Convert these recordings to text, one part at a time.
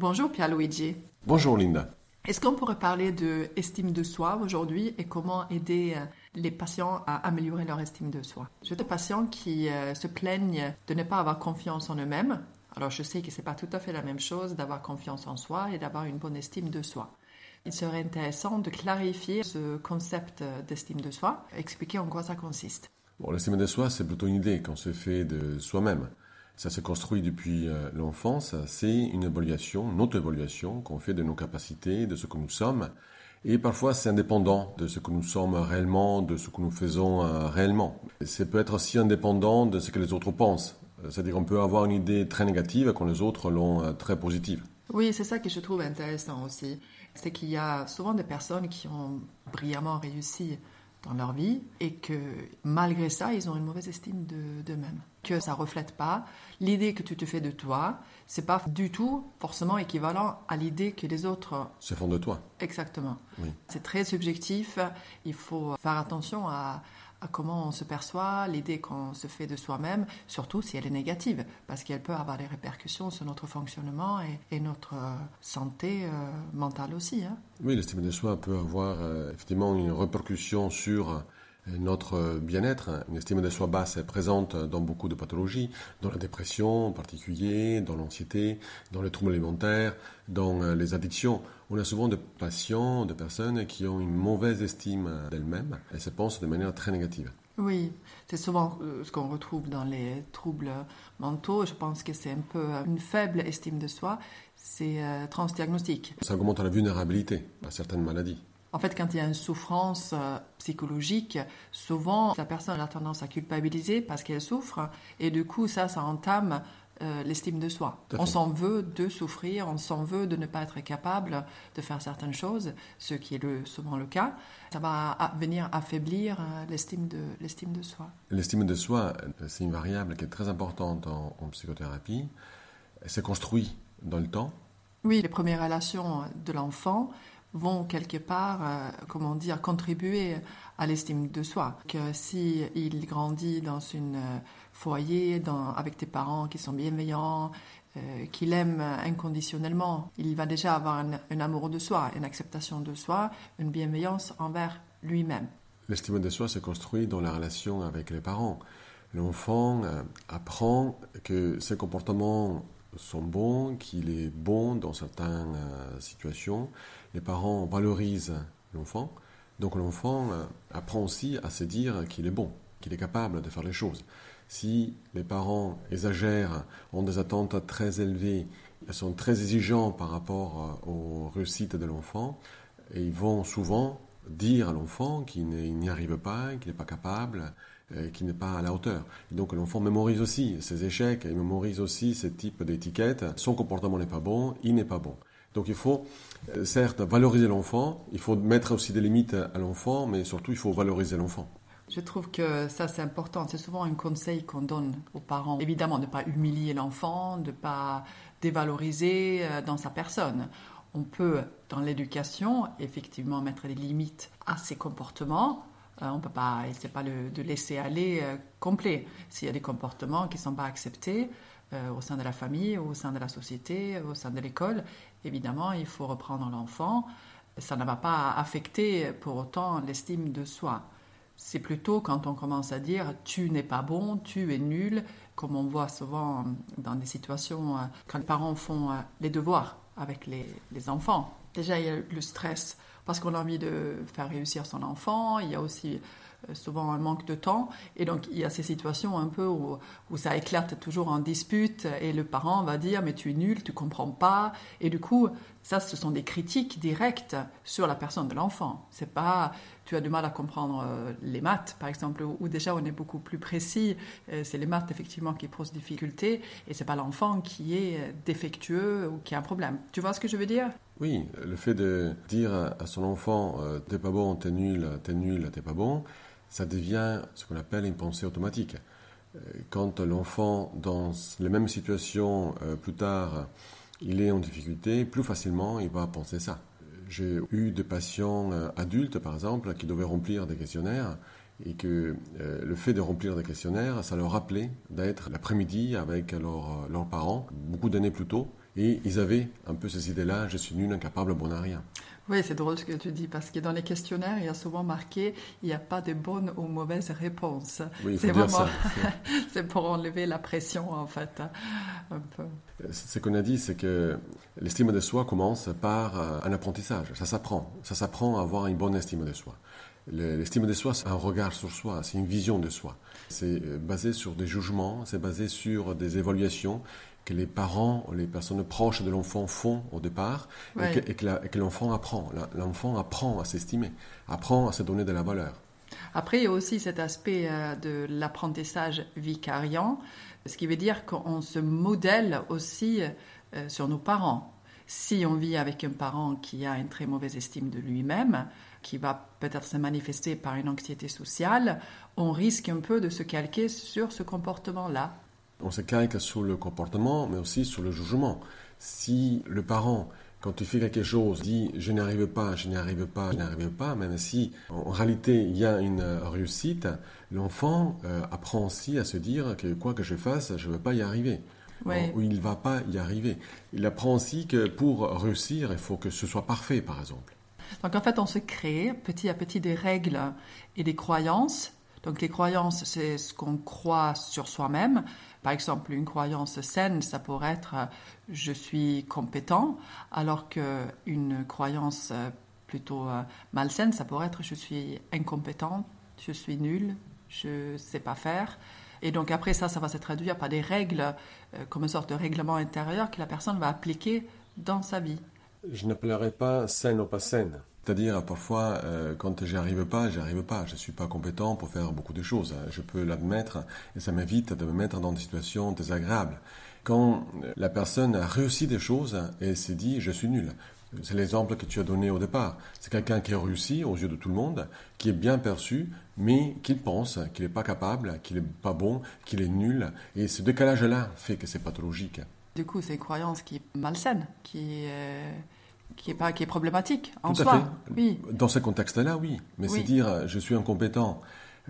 Bonjour Pierluigi. Bonjour Linda. Est-ce qu'on pourrait parler de estime de soi aujourd'hui et comment aider euh, les patients à améliorer leur estime de soi? J'ai des patients qui euh, se plaignent de ne pas avoir confiance en eux-mêmes. Alors je sais que ce n'est pas tout à fait la même chose d'avoir confiance en soi et d'avoir une bonne estime de soi. Il serait intéressant de clarifier ce concept d'estime de soi, expliquer en quoi ça consiste. Bon, l'estime de soi, c'est plutôt une idée qu'on se fait de soi-même. Ça se construit depuis euh, l'enfance, c'est une évaluation, une auto-évaluation qu'on fait de nos capacités, de ce que nous sommes. Et parfois, c'est indépendant de ce que nous sommes réellement, de ce que nous faisons euh, réellement. C'est peut être aussi indépendant de ce que les autres pensent. C'est-à-dire qu'on peut avoir une idée très négative quand les autres l'ont euh, très positive. Oui, c'est ça que je trouve intéressant aussi. C'est qu'il y a souvent des personnes qui ont brillamment réussi dans leur vie et que malgré ça, ils ont une mauvaise estime d'eux-mêmes. Que ça reflète pas l'idée que tu te fais de toi, c'est pas du tout forcément équivalent à l'idée que les autres se font de toi. Exactement. C'est très subjectif. Il faut faire attention à, à comment on se perçoit, l'idée qu'on se fait de soi-même, surtout si elle est négative, parce qu'elle peut avoir des répercussions sur notre fonctionnement et, notre euh, santé euh, mentale aussi. Hein. Oui, l'estime de soi peut avoir euh, effectivement une répercussion sur notre bien-être. Une estime de soi basse est présente dans beaucoup de pathologies, dans la dépression en particulier, dans l'anxiété, dans les troubles alimentaires, dans euh, les addictions. On a souvent des patients, des personnes qui ont une mauvaise estime d'elles-mêmes et se pensent de manière très négative. Oui, c'est souvent euh, ce qu'on retrouve dans les troubles mentaux. Je pense que c'est un peu une faible estime de soi. C'est euh, transdiagnostique. Ça augmente la vulnérabilité à certaines maladies. En fait, quand il y a une souffrance euh, psychologique, souvent la personne a tendance à culpabiliser parce qu'elle souffre, et du coup, ça, ça entame euh, l'estime de soi. On s'en veut de souffrir, on s'en veut de ne pas être capable de faire certaines choses, ce qui est le, souvent le cas. Ça va venir affaiblir euh, l'estime de, l'estime de soi. L'estime de soi, c'est une variable qui est très importante en, en psychothérapie. Elle s'est construite dans le temps. Oui, les premières relations de l'enfant vont quelque part, euh, comment dire, contribuer à l'estime de soi. Que si il grandit dans un euh, foyer, dans, avec des parents qui sont bienveillants, euh, qu'il aime inconditionnellement, il va déjà avoir un, un, amour de soi, une acceptation de soi, une bienveillance envers lui-même. L'estime de soi se construit dans la relation avec les parents. L'enfant apprend que ses comportements sont bons, qu'il est bon dans certaines euh, situations. Les parents valorisent l'enfant. Donc l'enfant euh, apprend aussi à se dire qu'il est bon, qu'il est capable de faire les choses. Si les parents exagèrent, ont des attentes très élevées, sont très exigeants par rapport euh, aux réussites de l'enfant, et ils vont souvent dire à l'enfant qu'il n'y arrive pas, qu'il n'est pas capable, qui n'est pas à la hauteur. donc l'enfant mémorise aussi ses échecs, il mémorise aussi ce type d'étiquette. Son comportement n'est pas bon, il n'est pas bon. Donc il faut euh, certes valoriser l'enfant, il faut mettre aussi des limites à l'enfant, mais surtout il faut valoriser l'enfant. Je trouve que ça c'est important. C'est souvent un conseil qu'on donne aux parents. Évidemment, de ne pas humilier l'enfant, de ne pas dévaloriser euh, dans sa personne. On peut, dans l'éducation, effectivement mettre des limites à ses comportements, euh, on ne peut pas, c'est pas de laisser aller euh, complet. S'il y a des comportements qui ne sont pas acceptés euh, au sein de la famille, au sein de la société, au sein de l'école, évidemment, il faut reprendre l'enfant. Ça ne va pas affecter pour autant l'estime de soi. C'est plutôt quand on commence à dire tu n'es pas bon, tu es nul, comme on voit souvent dans des situations quand les parents font les devoirs avec les enfants. Déjà, il y a le stress parce qu'on a envie de faire réussir son enfant. Il y a aussi euh, souvent un manque de temps. Et donc, il y a ces situations un peu où, ça éclate toujours en dispute et le parent va dire Mais tu es nul, tu comprends pas. Et du coup, ça, ce sont des critiques directes sur la personne de l'enfant. C'est pas tu as du mal à comprendre euh, les maths, par exemple, où déjà on est beaucoup plus précis. Euh, c'est les maths, effectivement, qui posent difficulté et c'est pas l'enfant qui est défectueux ou qui a un problème. Tu vois ce que je veux dire? Oui, le fait de dire à son enfant euh, T'es pas bon, t'es nul, t'es nul, t'es pas bon, ça devient ce qu'on appelle une pensée automatique. Quand l'enfant, dans les mêmes situations plus tard, il est en difficulté, plus facilement il va penser ça. J'ai eu des patients euh, adultes, par exemple, qui devaient remplir des questionnaires et que euh, le fait de remplir des questionnaires, ça leur rappelait d'être l'après-midi avec leurs parents, beaucoup d'années plus tôt, Et ils avaient un peu ces idées-là, je suis nul, incapable, bon à rien. Oui, c'est drôle ce que tu dis, parce que dans les questionnaires, il y a souvent marqué il n'y a pas de bonnes ou mauvaises réponses. Oui, dire ça. c'est pour enlever la pression, en fait. Un peu. Ce qu'on a dit, c'est que l'estime de soi commence par euh, un apprentissage. Ça s'apprend. Ça s'apprend à avoir une bonne estime de soi. L'estime de soi, c'est un regard sur soi, c'est une vision de soi. C'est euh, basé sur des jugements, c'est basé sur des évaluations que les parents, les personnes proches de l'enfant font au départ et que, l'enfant apprend. L'enfant apprend à s'estimer, apprend à se donner de la valeur. Après, il y a aussi cet aspect euh, de l'apprentissage vicariant, ce qui veut dire qu'on se modèle aussi euh, sur nos parents. Si on vit avec un parent qui a une très mauvaise estime de lui-même, qui va peut-être se manifester par une anxiété sociale, on risque un peu de se calquer sur ce comportement-là. On se calque sur le comportement, mais aussi sur le jugement. Si le parent, quand il fait quelque chose, dit je n'y arrive pas, je n'y arrive pas, je n'y arrive pas, même si en réalité il y a une réussite, l'enfant euh, apprend aussi à se dire que quoi que je fasse, je ne vais pas y arriver. Ou il ne va pas y arriver. Il apprend aussi que pour réussir, il faut que ce soit parfait, par exemple. Donc en fait, on se crée petit à petit des règles et des croyances. Donc les croyances, c'est ce qu'on croit sur soi-même. Par exemple, une croyance saine, ça pourrait être euh, je suis compétent, alors qu'une croyance euh, plutôt euh, malsaine, ça pourrait être je suis incompétent, je suis nul, je ne sais pas faire. Et donc après ça, ça va se traduire par des règles, comme une sorte de règlement intérieur que la personne va appliquer dans sa vie. Je n'appellerai pas saine ou pas saine. C'est-à-dire, parfois, euh, quand j'y arrive pas, j'y arrive pas. Je suis pas compétent pour faire beaucoup de choses. Je peux l'admettre et ça m'évite de me mettre dans des situations désagréables. Quand la personne a réussi des choses et s'est dit, je suis nul. C'est l'exemple que tu as donné au départ. C'est quelqu'un qui a réussi aux yeux de tout le monde, qui est bien perçu, mais qui pense qu'il n'est pas capable, qu'il n'est pas bon, qu'il est nul. Et ce décalage-là fait que c'est pathologique. Du coup, c'est une croyance qui est malsaine, qui est qui est, pas, qui est problématique en Tout soi. À fait. Oui. Dans ce contexte-là, oui. Mais c'est dire je suis incompétent.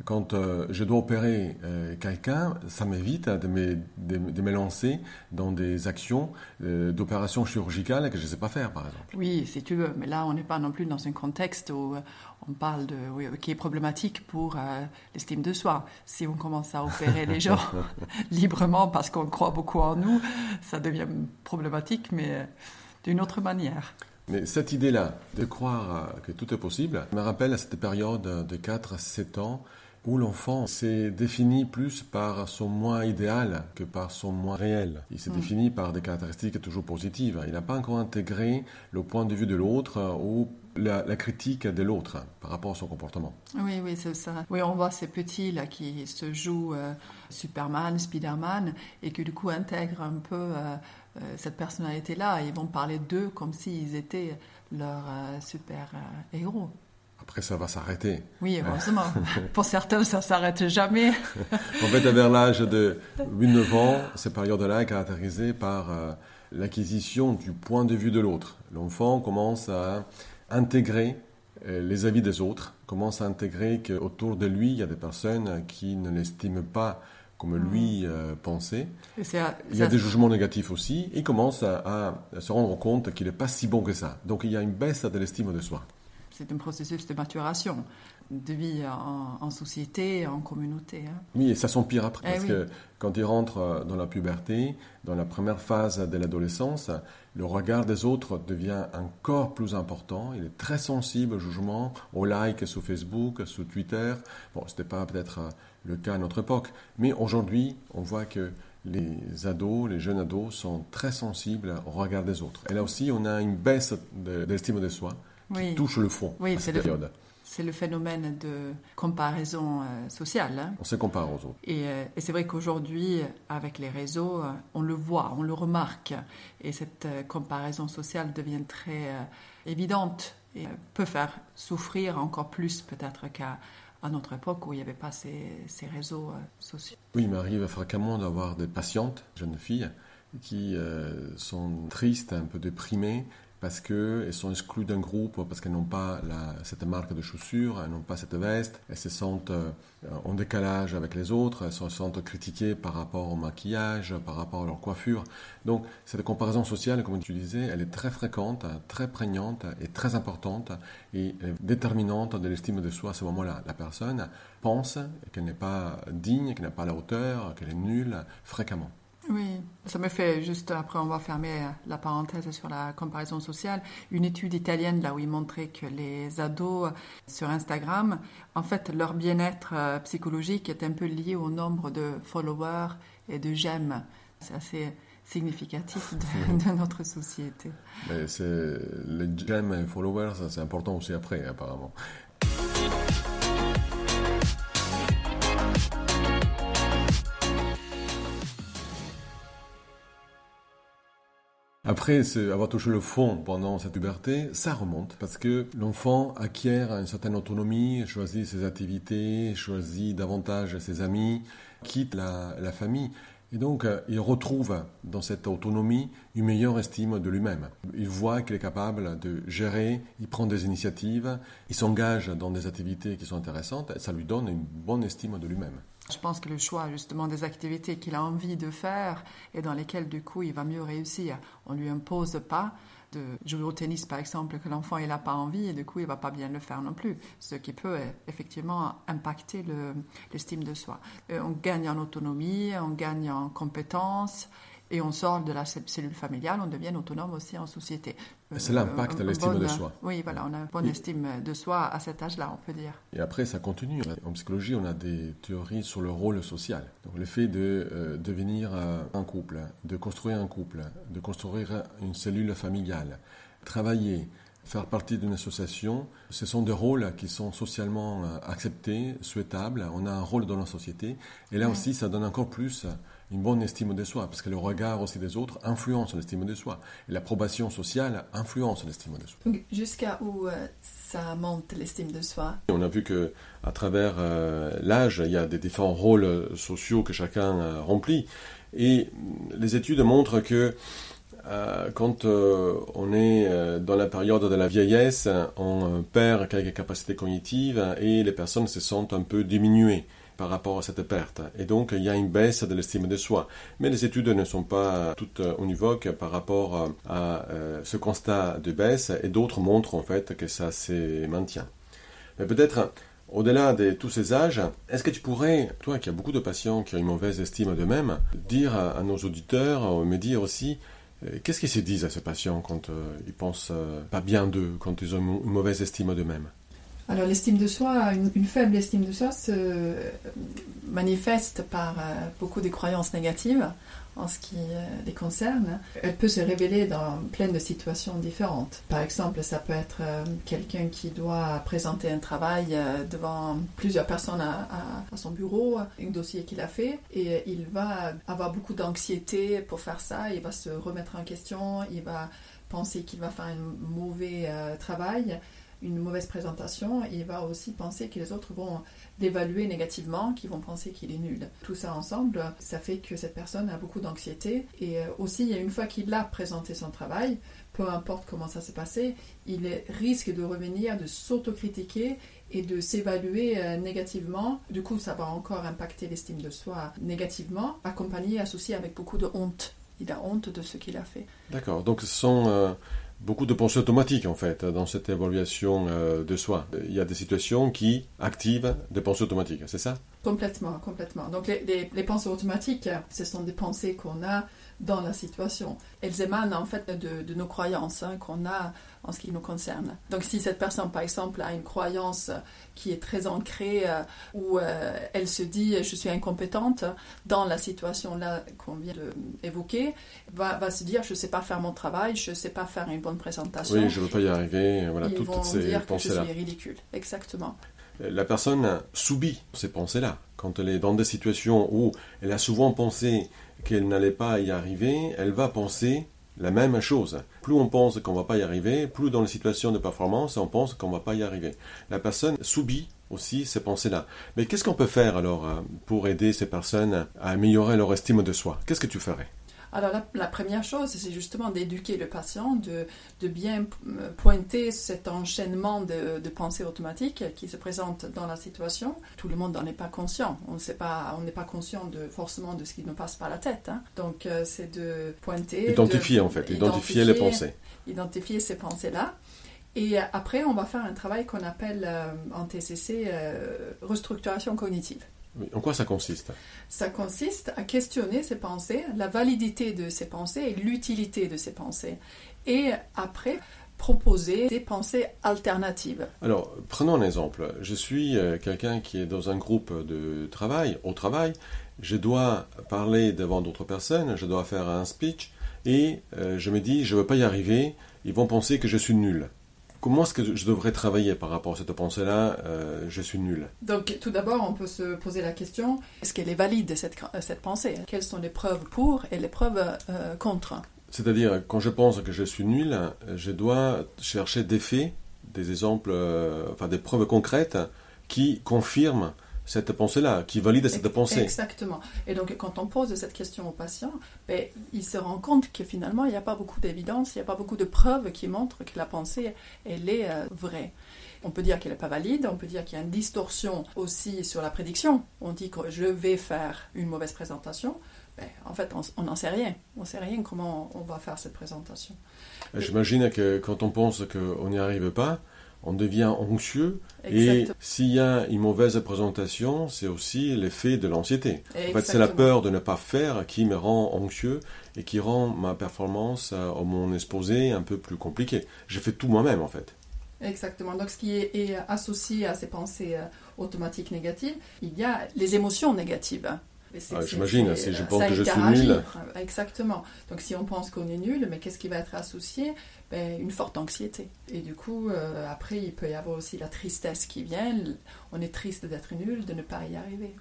Quand euh, je dois opérer euh, quelqu'un, ça m'évite de me, de, me, lancer dans des actions euh, d'opération chirurgicale que je ne sais pas faire, par exemple. Oui, si tu veux. Mais là, on n'est pas non plus dans un contexte où on parle de oui, qui est problématique pour l'estime de soi. Si on commence à opérer les gens librement parce qu'on croit beaucoup en nous, ça devient problématique, mais d'une autre manière. Mais cette idée-là, de croire que tout est possible, me rappelle à cette période de 4 à 7 ans où l'enfant s'est défini plus par son moi idéal que par son moi réel. Il s'est mm. défini par des caractéristiques toujours positives. Il n'a pas encore intégré le point de vue de l'autre ou la, critique de l'autre par rapport à son comportement. Oui, oui, c'est ça. Oui, on voit ces petits là qui se jouent euh, Superman, Spiderman et qui du coup intègrent un peu euh, euh, cette personnalité-là. Ils vont parler d'eux comme s'ils étaient leurs super héros. Après, ça va s'arrêter. Oui, heureusement. Pour certains, ça s'arrête jamais. en fait, vers l'âge de 8-9 ans, cette période-là est caractérisée par l'acquisition du point de vue de l'autre. L'enfant commence à intégrer euh, les avis des autres, commence à intégrer qu'autour de lui, il y a des personnes qui ne l'estiment pas comme mm. lui euh, pensait. il y a des jugements négatifs aussi, et commence à, se rendre compte qu'il n'est pas si bon que ça. Donc il y a une baisse de l'estime de soi. C'est un processus de maturation de vie en, société, en communauté. Hein. Oui, et ça s'empire après, eh parce que quand il rentre euh, dans la puberté, dans la première phase de l'adolescence, le regard des autres devient encore plus important. Il est très sensible au jugement, aux likes sur Facebook, sur Twitter. Bon, ce n'était pas peut-être euh, le cas à notre époque, mais aujourd'hui, on voit que les ados, les jeunes ados sont très sensibles au regard des autres. Et là aussi, on a une baisse de, l'estime de soi qui touche le fond oui, à cette période c'est le phénomène de comparaison euh, sociale. Hein. On se compare aux autres. Euh, et, c'est vrai qu'aujourd'hui, avec les réseaux, euh, on le voit, on le remarque. Et cette comparaison sociale devient très évidente et peut faire souffrir encore plus peut-être qu'à notre époque où il n'y avait pas ces, ces réseaux sociaux. Oui, il m'arrive fréquemment d'avoir des patientes, jeunes filles, qui sont tristes, un peu déprimées, parce qu'elles sont exclues d'un groupe, parce qu'elles n'ont pas cette marque de chaussures, elles n'ont pas cette veste, elles se sentent euh, en décalage avec les autres, elles se sentent critiquées par rapport au maquillage, par rapport à leur coiffure. Donc cette comparaison sociale, comme tu disais, elle est très fréquente, très prégnante et très importante et déterminante de l'estime de soi à ce moment-là. La personne pense qu'elle n'est pas digne, qu'elle n'est pas à la hauteur, qu'elle est nulle fréquemment. Oui, ça me fait juste, après on va fermer la parenthèse sur la comparaison sociale, une étude italienne là où ils montraient que les ados sur Instagram, en fait, leur bien-être euh, psychologique est un peu lié au nombre de followers et de j'aime. C'est assez significatif de, notre société. les j'aime et followers, c'est important aussi après, apparemment. Après avoir touché le fond pendant cette puberté, ça remonte parce que l'enfant acquiert une certaine autonomie, choisit ses activités, choisit davantage ses amis, quitte la, famille. Et donc, euh, il retrouve dans cette autonomie une meilleure estime de lui-même. Il voit qu'il est capable de gérer, il prend des initiatives, il s'engage dans des activités qui sont intéressantes, et ça lui donne une bonne estime de lui-même. Je pense que le choix justement des activités qu'il a envie de faire et dans lesquelles du coup il va mieux réussir. On lui impose pas de jouer au tennis par exemple que l'enfant il n'a pas envie et du coup il va pas bien le faire non plus. Ce qui peut effectivement impacter l'estime de soi. Euh, on gagne en autonomie, on gagne en compétences et on sort de la cellule familiale, on devient autonome aussi en société. C'est l'impact de l'estime de soi. Oui, voilà, on a une bonne estime de soi à cet âge-là, on peut dire. Et après, ça continue. En psychologie, on a des théories sur le rôle social. Donc, le fait de euh, devenir euh, un couple, de construire un couple, de construire une cellule familiale, travailler, faire partie d'une association, ce sont des rôles qui sont socialement euh, acceptés, souhaitables. On a un rôle dans la société. Et là aussi, ça donne encore plus une bonne estime de soi, parce que le regard aussi des autres influence l'estime de soi. Et l'approbation sociale influence l'estime de soi. Jusqu'à où euh, ça monte l'estime de soi? On a vu que à travers euh, l'âge, il y a des différents rôles sociaux que chacun euh, remplit. Et les études montrent que quand on est dans la période de la vieillesse, on perd quelques capacités cognitives et les personnes se sentent un peu diminuées par rapport à cette perte. Et donc, il y a une baisse de l'estime de soi. Mais les études ne sont pas toutes univoques par rapport à euh, ce constat de baisse et d'autres montrent en fait que ça se maintient. Mais peut-être, au-delà de tous ces âges, est-ce que tu pourrais, toi qui as beaucoup de patients qui ont une mauvaise estime d'eux-mêmes, dire à, nos auditeurs, me dire aussi, euh, Qu'est-ce qu'ils se disent à ces patients quand euh, ils pensent pas bien d'eux, quand ils ont une mauvaise estime d'eux-mêmes? Alors l'estime de soi, une, faible estime de soi se manifeste par euh, beaucoup de croyances négatives en ce qui euh, les concerne. Elle peut se révéler dans plein de situations différentes. Par exemple, ça peut être euh, quelqu'un qui doit présenter un travail devant plusieurs personnes à, à son bureau, un dossier qu'il a fait, et il va avoir beaucoup d'anxiété pour faire ça, il va se remettre en question, il va penser qu'il va faire un mauvais travail une mauvaise présentation, il va aussi penser que les autres vont l'évaluer négativement, qu'ils vont penser qu'il est nul. Tout ça ensemble, ça fait que cette personne a beaucoup d'anxiété. Et euh, aussi, une fois qu'il a présenté son travail, peu importe comment ça s'est passé, il risque de revenir, de s'autocritiquer et de s'évaluer euh, négativement. Du coup, ça va encore impacter l'estime de soi négativement, accompagné, associé avec beaucoup de honte. Il a honte de ce qu'il a fait. D'accord. Donc, ce sont euh, beaucoup de pensées automatiques en fait dans cette évaluation euh, de soi. Il y a des situations qui activent des pensées automatiques, c'est ça? Complètement, complètement. Donc les, les, pensées automatiques, ce sont des pensées qu'on a dans la situation. Elles émanent en fait de, nos croyances hein, qu'on a en ce qui nous concerne. Donc si cette personne, par exemple, a une croyance qui est très ancrée, euh, où euh, elle se dit je suis incompétente dans la situation là qu'on vient d'évoquer, va, va se dire je ne sais pas faire mon travail, je ne sais pas faire une bonne présentation. Oui, je ne veux pas y arriver. Voilà, Ils toutes vont ces dire que je suis ridicule. Exactement. La personne subit ces pensées-là. Quand elle est dans des situations où elle a souvent pensé qu'elle n'allait pas y arriver, elle va penser la même chose. Plus on pense qu'on ne va pas y arriver, plus dans les situations de performance, on pense qu'on ne va pas y arriver. La personne subit aussi ces pensées-là. Mais qu'est-ce qu'on peut faire alors euh, pour aider ces personnes à améliorer leur estime de soi? Qu'est-ce que tu ferais? Alors la, première chose, c'est justement d'éduquer le patient, de, de, bien pointer cet enchaînement de, de pensées automatiques qui se présente dans la situation. Tout le monde n'en est pas conscient. On n'est pas, on pas conscient de, forcément de ce qui nous passe par la tête. Hein. Donc euh, c'est de pointer... Identifier en fait, identifier, les pensées. Identifier ces pensées-là. Et après, on va faire un travail qu'on appelle euh, en TCC euh, restructuration cognitive. En quoi ça consiste? Ça consiste à questionner ses pensées, la validité de ses pensées et l'utilité de ses pensées. Et après, proposer des pensées alternatives. Alors, prenons un exemple. Je suis euh, quelqu'un qui est dans un groupe de travail, au travail. Je dois parler devant d'autres personnes, je dois faire un speech, et euh, je me dis, je ne veux pas y arriver, ils vont penser que je suis nul. Comment est-ce que je devrais travailler par rapport à cette pensée-là euh, Je suis nul. Donc, tout d'abord, on peut se poser la question est-ce qu'elle est valide, cette, cette pensée? Quelles sont les preuves pour et les preuves euh, contre? C'est-à-dire, quand je pense que je suis nul, je dois chercher des faits, des exemples, euh, enfin des preuves concrètes qui confirment cette pensée-là, qui valide cette pensée. Exactement. Et donc, quand on pose cette question au patient, ben, il se rend compte que finalement, il n'y a pas beaucoup d'évidence, il n'y a pas beaucoup de preuves qui montrent que la pensée, elle est euh, vraie. On peut dire qu'elle n'est pas valide, on peut dire qu'il y a une distorsion aussi sur la prédiction. On dit que je vais faire une mauvaise présentation. Ben, en fait, on n'en sait rien. On ne sait rien comment on va faire cette présentation. J'imagine que quand on pense qu'on n'y arrive pas, on devient anxieux. Et s'il y a une mauvaise présentation, c'est aussi l'effet de l'anxiété. En fait, c'est la peur de ne pas faire qui me rend anxieux et qui rend ma performance euh, mon exposé un peu plus compliquée. Je fais tout moi-même, en fait. Exactement. Donc, ce qui est, associé à ces pensées euh, automatiques négatives, il y a les émotions négatives. Ah, j'imagine, si je pense que je suis nul. Exactement. Donc si on pense qu'on est nul, mais qu'est-ce qui va être associé? Ben, Une forte anxiété. Et du coup, euh, après, il peut y avoir aussi la tristesse qui vient. On est triste d'être nul, de ne pas y arriver.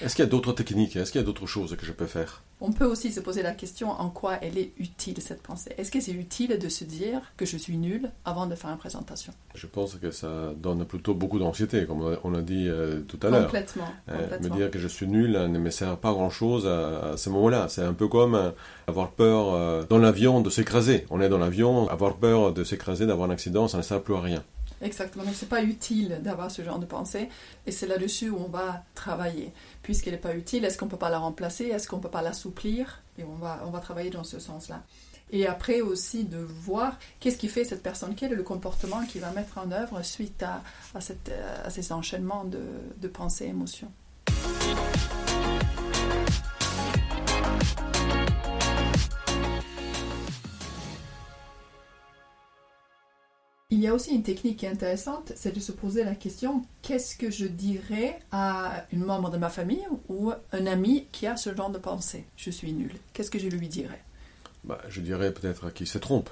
Est-ce qu'il y a d'autres techniques? Est-ce qu'il y a d'autres choses que je peux faire? On peut aussi se poser la question en quoi elle est utile cette pensée. Est-ce que c'est utile de se dire que je suis nul avant de faire une présentation? Je pense que ça donne plutôt beaucoup d'anxiété, comme on a dit euh, tout à l'heure. Complètement, euh, me dire que je suis nul ne me sert pas grand-chose à, ce moment-là. C'est un peu comme euh, avoir peur dans l'avion de s'écraser. On est dans l'avion, avoir peur de s'écraser, d'avoir un accident, ça ne sert plus à rien. Exactement, mais ce n'est pas utile d'avoir ce genre de pensée et c'est là-dessus où on va travailler. Puisqu'elle n'est pas utile, est-ce qu'on ne peut pas la remplacer? Est-ce qu'on ne peut pas l'assouplir? Et on va, on va travailler dans ce sens-là. Et après aussi de voir qu'est-ce qui fait cette personne, quel est le comportement qu'il va mettre en œuvre suite à, à, cette, à ces enchaînements de, de pensées émotions. Y a aussi une technique intéressante, c'est de se poser la question qu'est-ce que je dirais à une membre de ma famille ou un ami qui a ce genre de pensée? Je suis nul. Qu'est-ce que je lui dirais? Bah, Je dirais peut-être qu'il se trompe.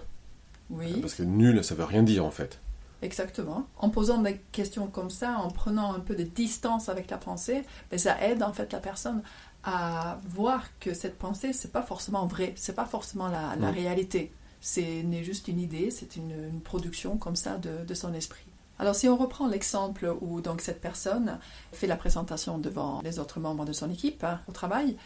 Oui. Parce que nul, ça veut rien dire en fait. Exactement. En posant des questions comme ça, en prenant un peu de distance avec la pensée, ben, ça aide en fait la personne à voir que cette pensée, c'est pas forcément vrai, c'est pas forcément la, la réalité. C'est n'est juste une idée, c'est une, production comme ça de, son esprit. Alors si on reprend l'exemple où donc cette personne fait la présentation devant les autres membres de son équipe hein, au travail,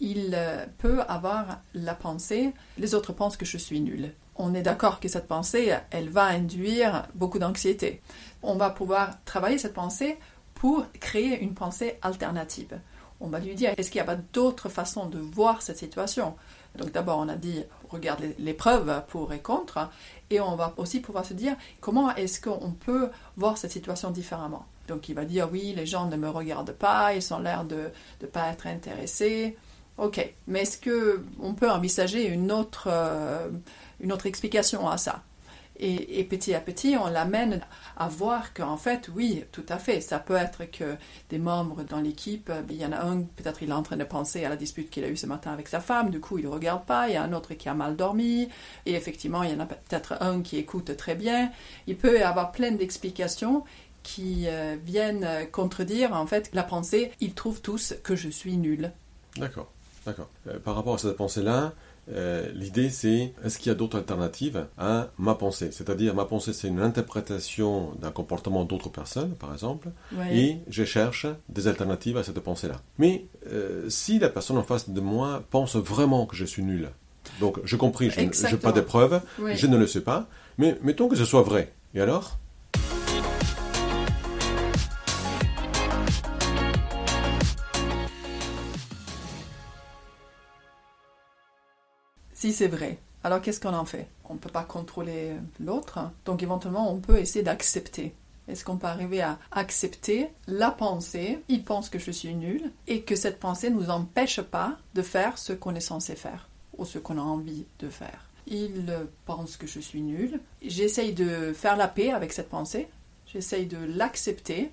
il euh, peut avoir la pensée les autres pensent que je suis nul. On est d'accord que cette pensée, elle va induire beaucoup d'anxiété. On va pouvoir travailler cette pensée pour créer une pensée alternative. On va lui dire est-ce qu'il n'y a pas d'autres façons de voir cette situation? Donc d'abord, on a dit, regarde les, preuves pour et contre, et on va aussi pouvoir se dire, comment est-ce qu'on peut voir cette situation différemment? Donc il va dire, oui, les gens ne me regardent pas, ils ont l'air de ne pas être intéressés. Ok, mais est-ce qu'on peut envisager une autre, euh, une autre explication à ça? Et, petit à petit, on l'amène à voir qu'en fait, oui, tout à fait, ça peut être que des membres dans l'équipe, ben, il y en a un, peut-être il est en train de penser à la dispute qu'il a eue ce matin avec sa femme, du coup il ne regarde pas, il y a un autre qui a mal dormi, et effectivement, il y en a peut-être un qui écoute très bien. Il peut y avoir plein d'explications qui euh, viennent contredire en fait la pensée, ils trouvent tous que je suis nul. D'accord, d'accord. Euh, par rapport à cette pensée-là, euh, l'idée c'est est-ce qu'il y a d'autres alternatives à ma pensée? C'est-à-dire ma pensée c'est une interprétation d'un comportement d'autres personnes par exemple et je cherche des alternatives à cette pensée-là. Mais euh, si la personne en face de moi pense vraiment que je suis nul, Donc, je compris, je n'ai pas de preuves, Oui. je ne le sais pas, mais mettons que ce soit vrai. Et alors? Si c'est vrai, alors qu'est-ce qu'on en fait? On ne peut pas contrôler l'autre, donc éventuellement on peut essayer d'accepter. Est-ce qu'on peut arriver à accepter la pensée Il pense que je suis nul et que cette pensée ne nous empêche pas de faire ce qu'on est censé faire ou ce qu'on a envie de faire? Il pense que je suis nul. J'essaye de faire la paix avec cette pensée. J'essaye de l'accepter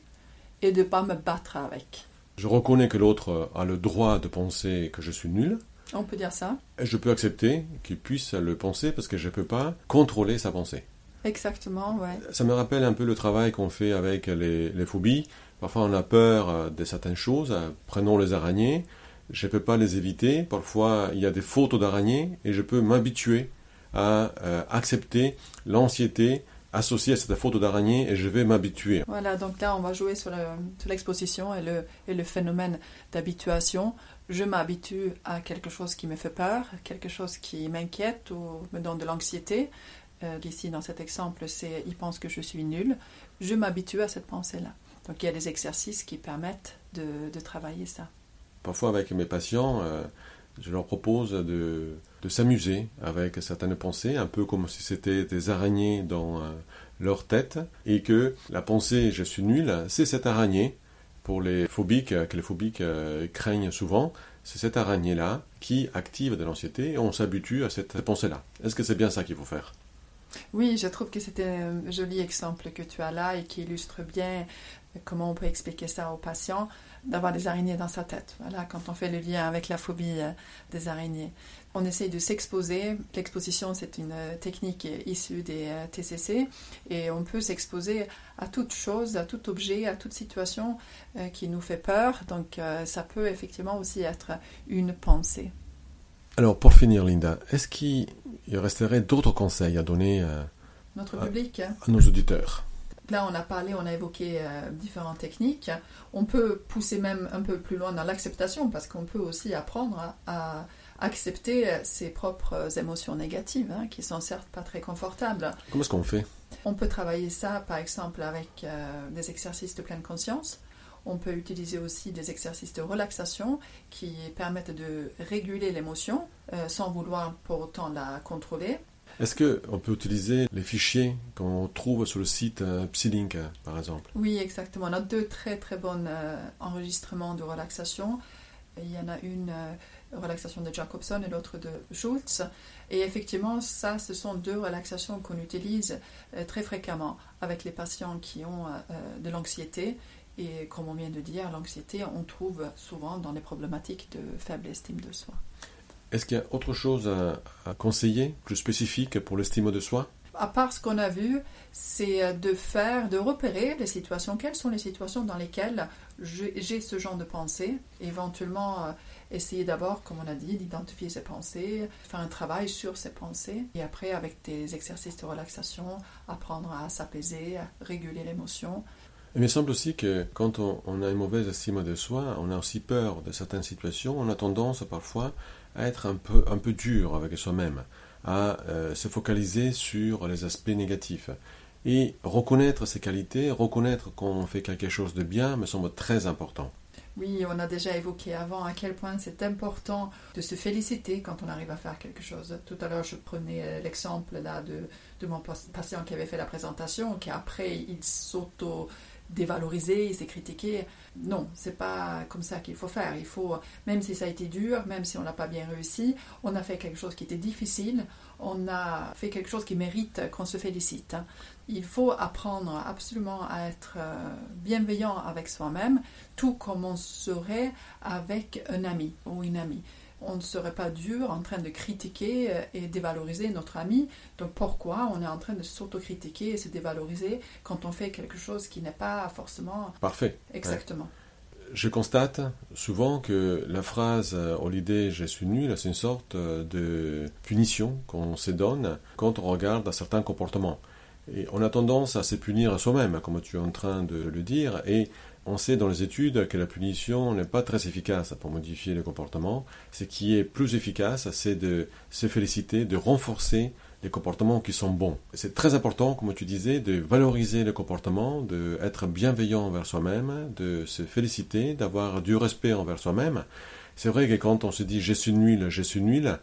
et de ne pas me battre avec. Je reconnais que l'autre a le droit de penser que je suis nul, On peut dire ça je peux accepter qu'il puisse le penser parce que je ne peux pas contrôler sa pensée. Exactement, ouais. Ça me rappelle un peu le travail qu'on fait avec les, les phobies. Parfois, on a peur euh, de certaines choses. Euh, Prenons les araignées. Je ne peux pas les éviter. Parfois, il y a des photos d'araignées et je peux m'habituer à euh, accepter l'anxiété associée à cette photo d'araignée et je vais m'habituer. Voilà, donc là, on va jouer sur le- sur l'exposition et le, et le phénomène d'habituation. Je m'habitue à quelque chose qui me fait peur, quelque chose qui m'inquiète ou me donne de l'anxiété. Euh, ici, dans cet exemple, c'est il pense que je suis nul. Je m'habitue à cette pensée-là. Donc, il y a des exercices qui permettent de, travailler ça. Parfois, avec mes patients, euh, je leur propose de, s'amuser avec certaines pensées, un peu comme si c'était des araignées dans euh, leur tête, et que la pensée je suis nul, c'est cette araignée. Pour les phobiques, euh, que les phobiques euh, craignent souvent, c'est cette araignée-là qui active de l'anxiété et on s'habitue à cette pensée-là. Est-ce que c'est bien ça qu'il faut faire? Oui, je trouve que c'était un joli exemple que tu as là et qui illustre bien comment on peut expliquer ça aux patients, d'avoir des araignées dans sa tête. Voilà, quand on fait le lien avec la phobie euh, des araignées. On essaye de s'exposer. L'exposition, c'est une euh, technique issue des euh, TCC et on peut s'exposer à toute chose, à tout objet, à toute situation qui nous fait peur. Donc, ça peut effectivement aussi être une pensée. Alors, pour finir, Linda, est-ce qu'il resterait d'autres conseils à donner euh, Notre public. hein, à nos auditeurs? Là, on a parlé, on a évoqué euh, différentes techniques. On peut pousser même un peu plus loin dans l'acceptation parce qu'on peut aussi apprendre à, à accepter ses propres émotions négatives, hein, qui sont certes pas très confortables. Comment est-ce qu'on fait? On peut travailler ça, par exemple, avec euh, des exercices de pleine conscience. On peut utiliser aussi des exercices de relaxation qui permettent de réguler l'émotion euh, sans vouloir pour autant la contrôler. Est-ce qu'on peut utiliser les fichiers qu'on trouve sur le site euh, Psylink, par exemple? Oui, exactement. On a deux très très bons euh, enregistrements de relaxation. Il y en a une euh, relaxation de Jacobson et l'autre de Schultz. Et effectivement, ça, ce sont deux relaxations qu'on utilise très fréquemment avec les patients qui ont de l'anxiété. Et comme on vient de dire, l'anxiété, on trouve souvent dans les problématiques de faible estime de soi. Est-ce qu'il y a autre chose à, à conseiller, plus spécifique pour l'estime de soi? À part ce qu'on a vu, c'est de faire, de repérer les situations. Quelles sont les situations dans lesquelles j'ai ce genre de pensée? Éventuellement, euh, essayer d'abord, comme on a dit, d'identifier ses pensées, faire un travail sur ses pensées, et après, avec des exercices de relaxation, apprendre à s'apaiser, à réguler l'émotion. Il me semble aussi que quand on, on a une mauvaise estime de soi, on a aussi peur de certaines situations, on a tendance parfois à être un peu, un peu dur avec soi-même, à euh, se focaliser sur les aspects négatifs. Et reconnaître ses qualités, reconnaître qu'on fait quelque chose de bien me semble très important. Oui, on a déjà évoqué avant à quel point c'est important de se féliciter quand on arrive à faire quelque chose. Tout à l'heure, je prenais euh, l'exemple là de, de mon patient qui avait fait la présentation, qui après il s'auto dévalorisé, il s'est critiqué. Non, c'est pas comme ça qu'il faut faire. Il faut, même si ça a été dur, même si on n'a pas bien réussi, on a fait quelque chose qui était difficile, on a fait quelque chose qui mérite qu'on se félicite. Il faut apprendre absolument à être euh, bienveillant avec soi-même, tout comme on serait avec un ami ou une amie. On ne serait pas dur en train de critiquer euh, et dévaloriser notre ami. Donc pourquoi on est en train de s'autocritiquer et se dévaloriser quand on fait quelque chose qui n'est pas forcément Parfait. exactement Je constate souvent que la phrase euh, « Holiday, je suis nul », c'est une sorte euh, de punition qu'on se donne quand on regarde certains comportements. Et on a tendance à se punir soi-même, comme tu es en train de le dire, et on sait dans les études que la punition n'est pas très efficace pour modifier le comportement. Ce qui est plus efficace, c'est de se féliciter, de renforcer les comportements qui sont bons. C'est très important, comme tu disais, de valoriser le comportement, d'être bienveillant envers soi-même, de se féliciter, d'avoir du respect envers soi-même. C'est vrai que quand on se dit je suis nul, je suis nul,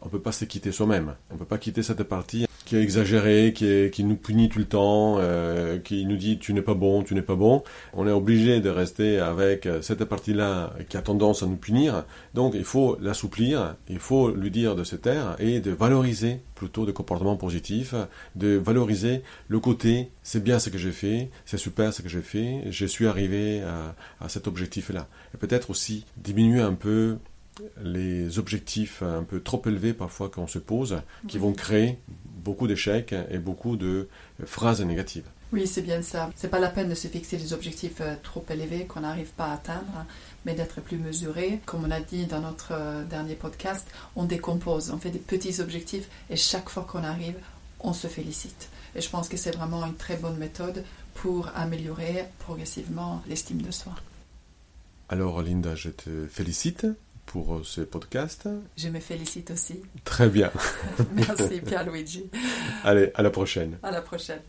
on ne peut pas se quitter soi-même. On ne peut pas quitter cette partie qui est exagérée, qui, qui nous punit tout le temps, euh, qui nous dit tu n'es pas bon, tu n'es pas bon. On est obligé de rester avec cette partie-là qui a tendance à nous punir. Donc il faut l'assouplir, il faut lui dire de se taire et de valoriser plutôt des comportements positifs, de valoriser le côté c'est bien ce que j'ai fait, c'est super ce que j'ai fait, je suis arrivé à, à cet objectif-là. Et peut-être aussi diminuer un peu les objectifs un peu trop élevés parfois qu'on se pose, qui vont créer beaucoup d'échecs et beaucoup de phrases négatives. Oui, c'est bien ça. C'est pas la peine de se fixer des objectifs euh, trop élevés qu'on n'arrive pas à atteindre, mais d'être plus mesuré. Comme on a dit dans notre euh, dernier podcast, on décompose, on fait des petits objectifs et chaque fois qu'on arrive, on se félicite. Et je pense que c'est vraiment une très bonne méthode pour améliorer progressivement l'estime de soi. Alors Linda, je te félicite pour euh, ce podcast. Je me félicite aussi. Très bien. Merci Pierre-Luigi. Allez, à la prochaine. À la prochaine.